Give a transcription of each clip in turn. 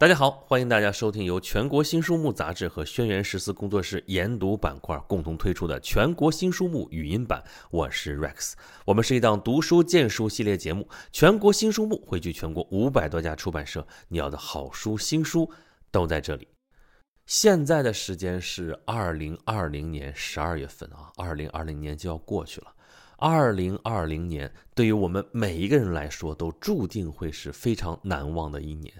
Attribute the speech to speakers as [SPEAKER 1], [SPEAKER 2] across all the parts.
[SPEAKER 1] 大家好，欢迎大家收听由全国新书目杂志和轩辕十四工作室研读板块共同推出的全国新书目语音版。我是 Rex，我们是一档读书荐书系列节目。全国新书目汇聚全国五百多家出版社，你要的好书、新书都在这里。现在的时间是二零二零年十二月份啊，二零二零年就要过去了。二零二零年对于我们每一个人来说，都注定会是非常难忘的一年。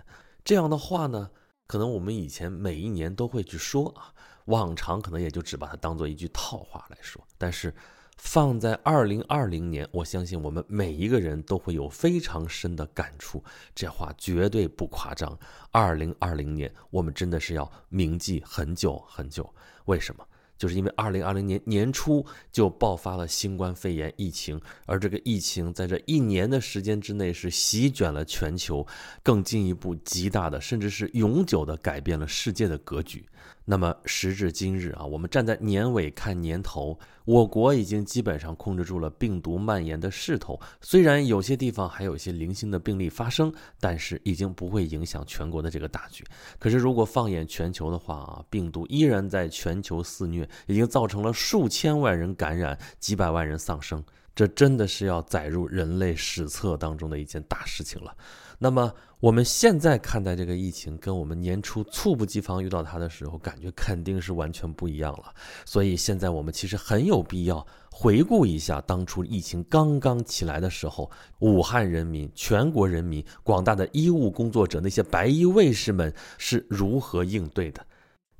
[SPEAKER 1] 这样的话呢，可能我们以前每一年都会去说啊，往常可能也就只把它当做一句套话来说。但是放在二零二零年，我相信我们每一个人都会有非常深的感触，这话绝对不夸张。二零二零年，我们真的是要铭记很久很久。为什么？就是因为二零二零年年初就爆发了新冠肺炎疫情，而这个疫情在这一年的时间之内是席卷了全球，更进一步极大的，甚至是永久的改变了世界的格局。那么时至今日啊，我们站在年尾看年头，我国已经基本上控制住了病毒蔓延的势头。虽然有些地方还有一些零星的病例发生，但是已经不会影响全国的这个大局。可是如果放眼全球的话啊，病毒依然在全球肆虐，已经造成了数千万人感染，几百万人丧生。这真的是要载入人类史册当中的一件大事情了。那么我们现在看待这个疫情，跟我们年初猝不及防遇到它的时候，感觉肯定是完全不一样了。所以现在我们其实很有必要回顾一下当初疫情刚刚起来的时候，武汉人民、全国人民、广大的医务工作者、那些白衣卫士们是如何应对的。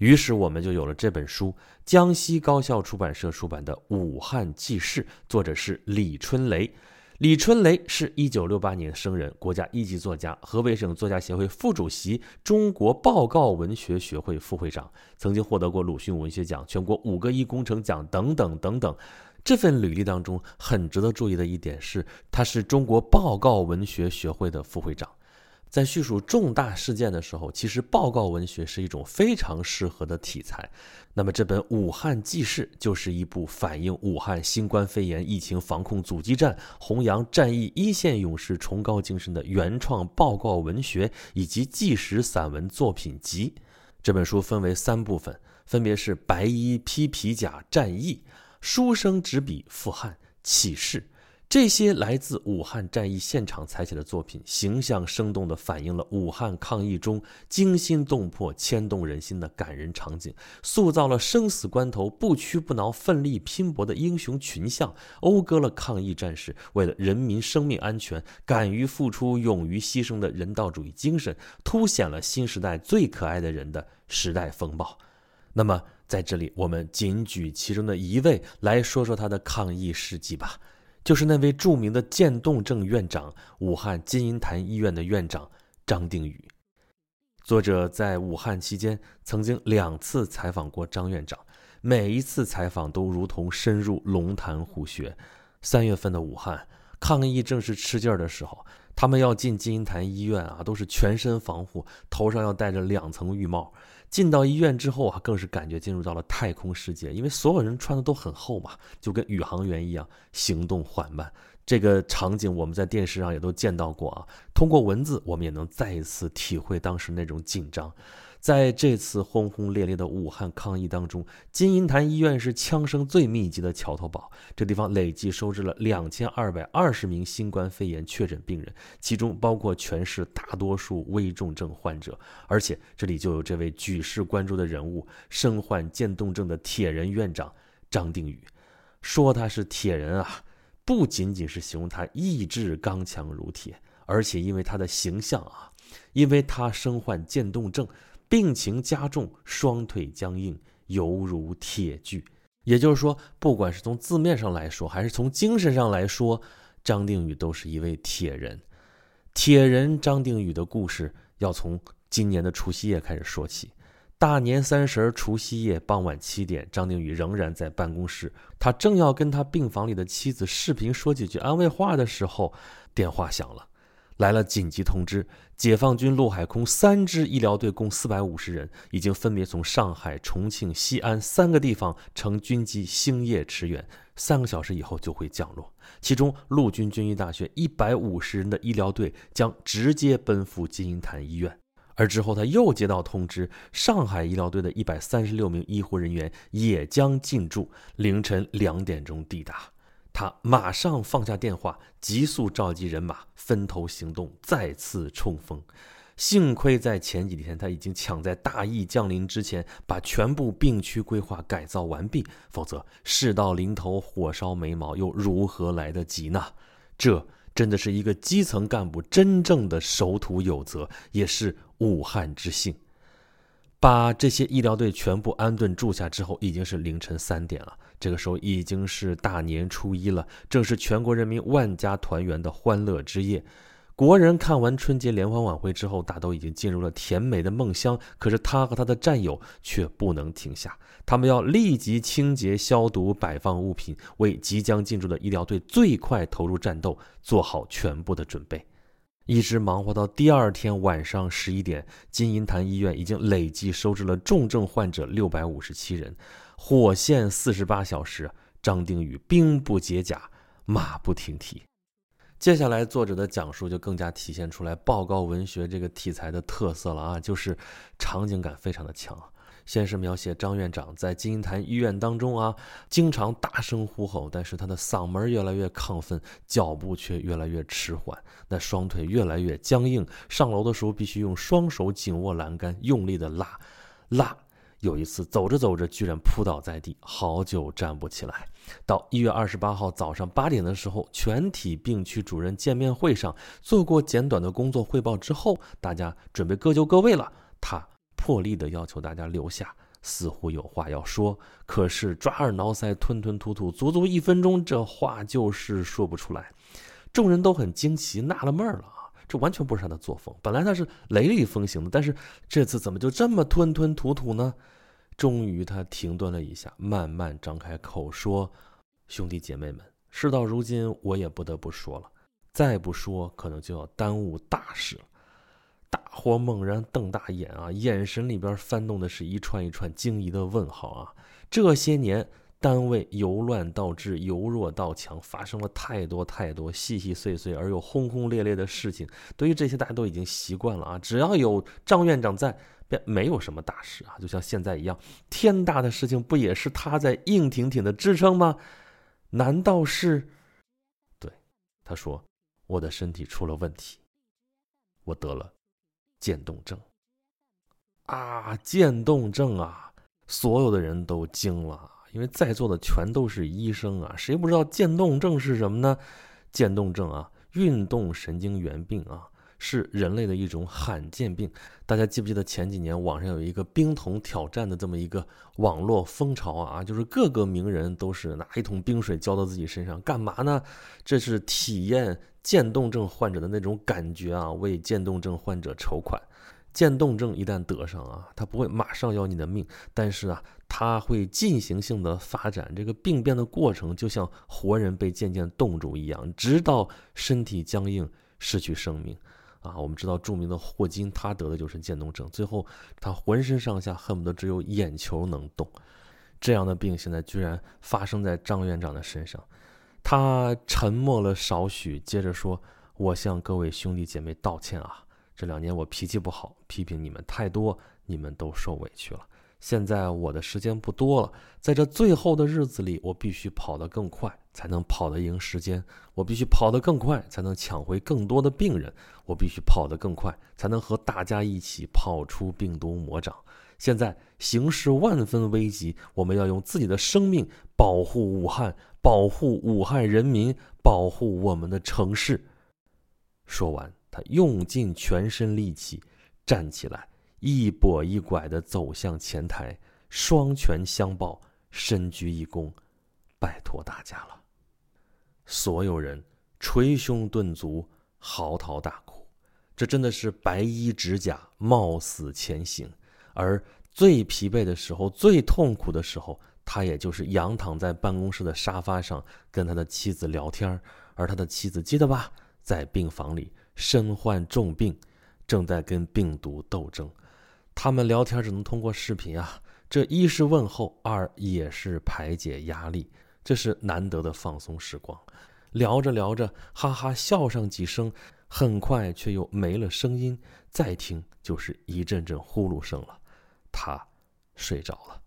[SPEAKER 1] 于是我们就有了这本书，江西高校出版社出版的《武汉纪事》，作者是李春雷。李春雷是一九六八年生人，国家一级作家，河北省作家协会副主席，中国报告文学学会副会长，曾经获得过鲁迅文学奖、全国五个一工程奖等等等等。这份履历当中很值得注意的一点是，他是中国报告文学学会的副会长。在叙述重大事件的时候，其实报告文学是一种非常适合的题材。那么这本《武汉纪事》就是一部反映武汉新冠肺炎疫情防控阻击战、弘扬战役一线勇士崇高精神的原创报告文学以及纪实散文作品集。这本书分为三部分，分别是《白衣披皮甲战役》《书生执笔赴汉启事》。这些来自武汉战役现场采写的作品，形象生动地反映了武汉抗疫中惊心动魄、牵动人心的感人场景，塑造了生死关头不屈不挠、奋力拼搏的英雄群像，讴歌了抗疫战士为了人民生命安全敢于付出、勇于牺牲的人道主义精神，凸显了新时代最可爱的人的时代风暴。那么，在这里，我们仅举其中的一位来说说他的抗疫事迹吧。就是那位著名的渐冻症院长，武汉金银潭医院的院长张定宇。作者在武汉期间曾经两次采访过张院长，每一次采访都如同深入龙潭虎穴。三月份的武汉抗疫正是吃劲儿的时候，他们要进金银潭医院啊，都是全身防护，头上要戴着两层浴帽。进到医院之后啊，更是感觉进入到了太空世界，因为所有人穿的都很厚嘛，就跟宇航员一样，行动缓慢。这个场景我们在电视上也都见到过啊，通过文字我们也能再一次体会当时那种紧张。在这次轰轰烈烈的武汉抗疫当中，金银潭医院是枪声最密集的桥头堡。这地方累计收治了两千二百二十名新冠肺炎确诊病人，其中包括全市大多数危重症患者。而且这里就有这位举世关注的人物——身患渐冻症的铁人院长张定宇。说他是铁人啊，不仅仅是形容他意志刚强如铁，而且因为他的形象啊，因为他身患渐冻症。病情加重，双腿僵硬，犹如铁锯。也就是说，不管是从字面上来说，还是从精神上来说，张定宇都是一位铁人。铁人张定宇的故事要从今年的除夕夜开始说起。大年三十儿除夕夜傍晚七点，张定宇仍然在办公室，他正要跟他病房里的妻子视频说几句安慰话的时候，电话响了。来了紧急通知，解放军陆海空三支医疗队共四百五十人，已经分别从上海、重庆、西安三个地方乘军机星夜驰援，三个小时以后就会降落。其中，陆军军医大学一百五十人的医疗队将直接奔赴金银潭医院。而之后他又接到通知，上海医疗队的一百三十六名医护人员也将进驻，凌晨两点钟抵达。他马上放下电话，急速召集人马，分头行动，再次冲锋。幸亏在前几天，他已经抢在大疫降临之前，把全部病区规划改造完毕，否则事到临头，火烧眉毛，又如何来得及呢？这真的是一个基层干部真正的守土有责，也是武汉之幸。把这些医疗队全部安顿住下之后，已经是凌晨三点了。这个时候已经是大年初一了，正是全国人民万家团圆的欢乐之夜。国人看完春节联欢晚会之后，大都已经进入了甜美的梦乡。可是他和他的战友却不能停下，他们要立即清洁消毒、摆放物品，为即将进驻的医疗队最快投入战斗做好全部的准备。一直忙活到第二天晚上十一点，金银潭医院已经累计收治了重症患者六百五十七人。火线四十八小时，张定宇兵不解甲，马不停蹄。接下来，作者的讲述就更加体现出来报告文学这个题材的特色了啊，就是场景感非常的强。先是描写张院长在金银潭医院当中啊，经常大声呼吼，但是他的嗓门越来越亢奋，脚步却越来越迟缓，那双腿越来越僵硬，上楼的时候必须用双手紧握栏杆，用力的拉，拉。有一次走着走着，居然扑倒在地，好久站不起来。到一月二十八号早上八点的时候，全体病区主任见面会上做过简短的工作汇报之后，大家准备各就各位了。他破例的要求大家留下，似乎有话要说，可是抓耳挠腮，吞吞吐吐，足足一分钟，这话就是说不出来。众人都很惊奇，纳了闷了，这完全不是他的作风。本来他是雷厉风行的，但是这次怎么就这么吞吞吐吐呢？终于，他停顿了一下，慢慢张开口说：“兄弟姐妹们，事到如今，我也不得不说了。再不说，可能就要耽误大事了。”大伙猛然瞪大眼啊，眼神里边翻动的是一串一串惊疑的问号啊！这些年，单位由乱到治，由弱到强，发生了太多太多细细碎碎而又轰轰烈烈的事情。对于这些，大家都已经习惯了啊！只要有张院长在。便没有什么大事啊，就像现在一样，天大的事情不也是他在硬挺挺的支撑吗？难道是？对，他说，我的身体出了问题，我得了渐冻症。啊，渐冻症啊！所有的人都惊了，因为在座的全都是医生啊，谁不知道渐冻症是什么呢？渐冻症啊，运动神经元病啊。是人类的一种罕见病。大家记不记得前几年网上有一个冰桶挑战的这么一个网络风潮啊？就是各个名人都是拿一桶冰水浇到自己身上，干嘛呢？这是体验渐冻症患者的那种感觉啊，为渐冻症患者筹款。渐冻症一旦得上啊，它不会马上要你的命，但是啊，它会进行性的发展。这个病变的过程就像活人被渐渐冻住一样，直到身体僵硬，失去生命。啊，我们知道著名的霍金，他得的就是渐冻症，最后他浑身上下恨不得只有眼球能动。这样的病现在居然发生在张院长的身上。他沉默了少许，接着说：“我向各位兄弟姐妹道歉啊，这两年我脾气不好，批评你们太多，你们都受委屈了。”现在我的时间不多了，在这最后的日子里，我必须跑得更快，才能跑得赢时间；我必须跑得更快，才能抢回更多的病人；我必须跑得更快，才能和大家一起跑出病毒魔掌。现在形势万分危急，我们要用自己的生命保护武汉，保护武汉人民，保护我们的城市。说完，用尽全身力气站起来。一跛一拐地走向前台，双拳相抱，深鞠一躬，拜托大家了。所有人捶胸顿足，嚎啕大哭。这真的是白衣执甲，冒死前行。而最疲惫的时候，最痛苦的时候，他也就是仰躺在办公室的沙发上，跟他的妻子聊天而他的妻子记得吧，在病房里身患重病，正在跟病毒斗争。他们聊天只能通过视频啊，这一是问候，二也是排解压力，这是难得的放松时光。聊着聊着，哈哈笑上几声，很快却又没了声音，再听就是一阵阵呼噜声了。他睡着了。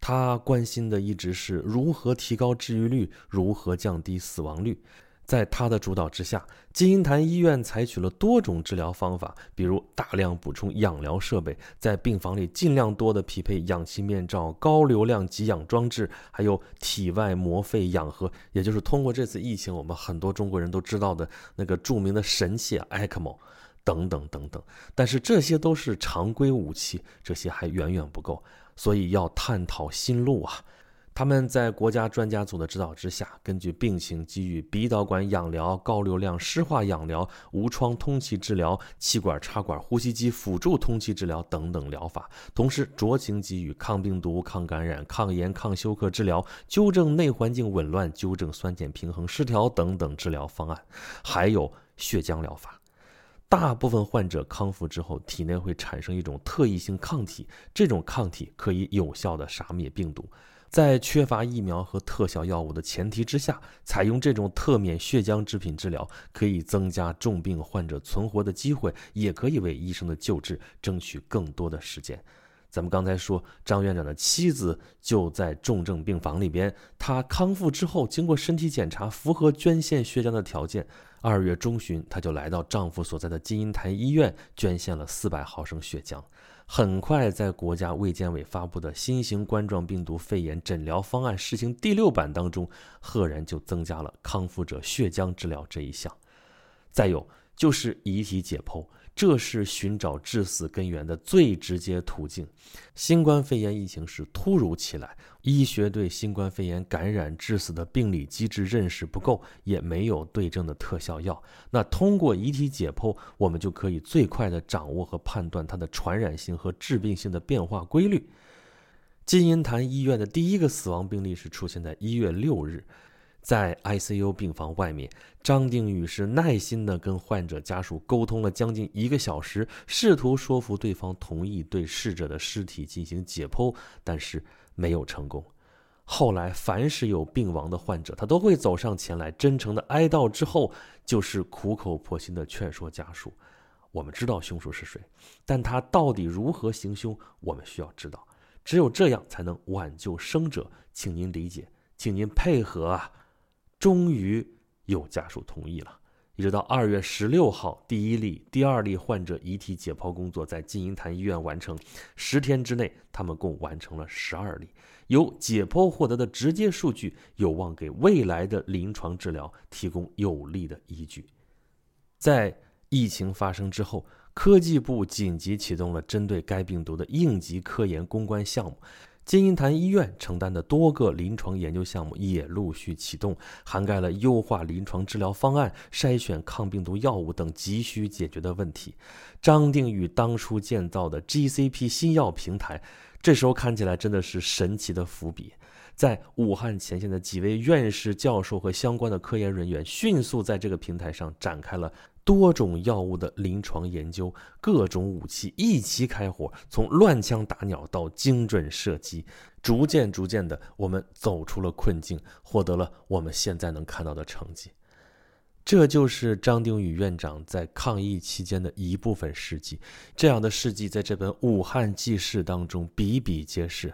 [SPEAKER 1] 他关心的一直是如何提高治愈率，如何降低死亡率。在他的主导之下，金银潭医院采取了多种治疗方法，比如大量补充氧疗设备，在病房里尽量多的匹配氧气面罩、高流量给氧装置，还有体外膜肺氧合，也就是通过这次疫情，我们很多中国人都知道的那个著名的神器 ECMO，等等等等。但是这些都是常规武器，这些还远远不够，所以要探讨新路啊。他们在国家专家组的指导之下，根据病情给予鼻导管氧疗、高流量湿化氧疗、无创通气治疗、气管插管呼吸机辅助通气治疗等等疗法，同时酌情给予抗病毒、抗感染、抗炎、抗休克治疗，纠正内环境紊乱、纠正酸碱平衡失调等等治疗方案，还有血浆疗法。大部分患者康复之后，体内会产生一种特异性抗体，这种抗体可以有效的杀灭病毒。在缺乏疫苗和特效药物的前提之下，采用这种特免血浆制品治疗，可以增加重病患者存活的机会，也可以为医生的救治争取更多的时间。咱们刚才说，张院长的妻子就在重症病房里边，她康复之后，经过身体检查，符合捐献血浆的条件。二月中旬，她就来到丈夫所在的金银潭医院，捐献了四百毫升血浆。很快，在国家卫健委发布的新型冠状病毒肺炎诊疗方案试行第六版当中，赫然就增加了康复者血浆治疗这一项。再有就是遗体解剖。这是寻找致死根源的最直接途径。新冠肺炎疫情是突如其来，医学对新冠肺炎感染致死的病理机制认识不够，也没有对症的特效药。那通过遗体解剖，我们就可以最快的掌握和判断它的传染性和致病性的变化规律。金银潭医院的第一个死亡病例是出现在一月六日。在 ICU 病房外面，张定宇是耐心地跟患者家属沟通了将近一个小时，试图说服对方同意对逝者的尸体进行解剖，但是没有成功。后来，凡是有病亡的患者，他都会走上前来，真诚的哀悼之后，就是苦口婆心的劝说家属：我们知道凶手是谁，但他到底如何行凶，我们需要知道。只有这样才能挽救生者，请您理解，请您配合啊！终于有家属同意了。一直到二月十六号，第一例、第二例患者遗体解剖工作在金银潭医院完成。十天之内，他们共完成了十二例。由解剖获得的直接数据，有望给未来的临床治疗提供有力的依据。在疫情发生之后，科技部紧急启动了针对该病毒的应急科研攻关项目。金银潭医院承担的多个临床研究项目也陆续启动，涵盖了优化临床治疗方案、筛选抗病毒药物等急需解决的问题。张定宇当初建造的 GCP 新药平台，这时候看起来真的是神奇的伏笔。在武汉前线的几位院士、教授和相关的科研人员，迅速在这个平台上展开了。多种药物的临床研究，各种武器一起开火，从乱枪打鸟到精准射击，逐渐逐渐的，我们走出了困境，获得了我们现在能看到的成绩。这就是张定宇院长在抗疫期间的一部分事迹。这样的事迹在这本《武汉纪事》当中比比皆是。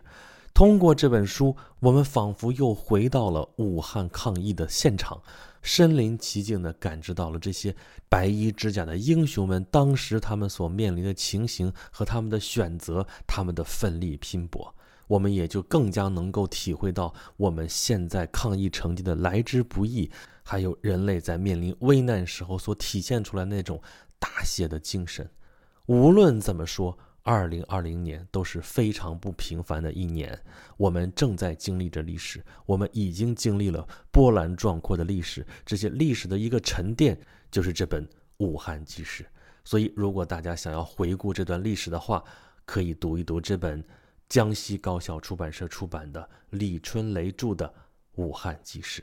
[SPEAKER 1] 通过这本书，我们仿佛又回到了武汉抗疫的现场。身临其境地感知到了这些白衣执甲的英雄们当时他们所面临的情形和他们的选择，他们的奋力拼搏，我们也就更加能够体会到我们现在抗疫成绩的来之不易，还有人类在面临危难时候所体现出来那种大写的精神。无论怎么说。二零二零年都是非常不平凡的一年，我们正在经历着历史，我们已经经历了波澜壮阔的历史，这些历史的一个沉淀就是这本《武汉纪事》。所以，如果大家想要回顾这段历史的话，可以读一读这本江西高校出版社出版的李春雷著的《武汉纪事》。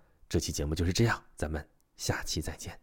[SPEAKER 1] 这期节目就是这样咱们下期再见。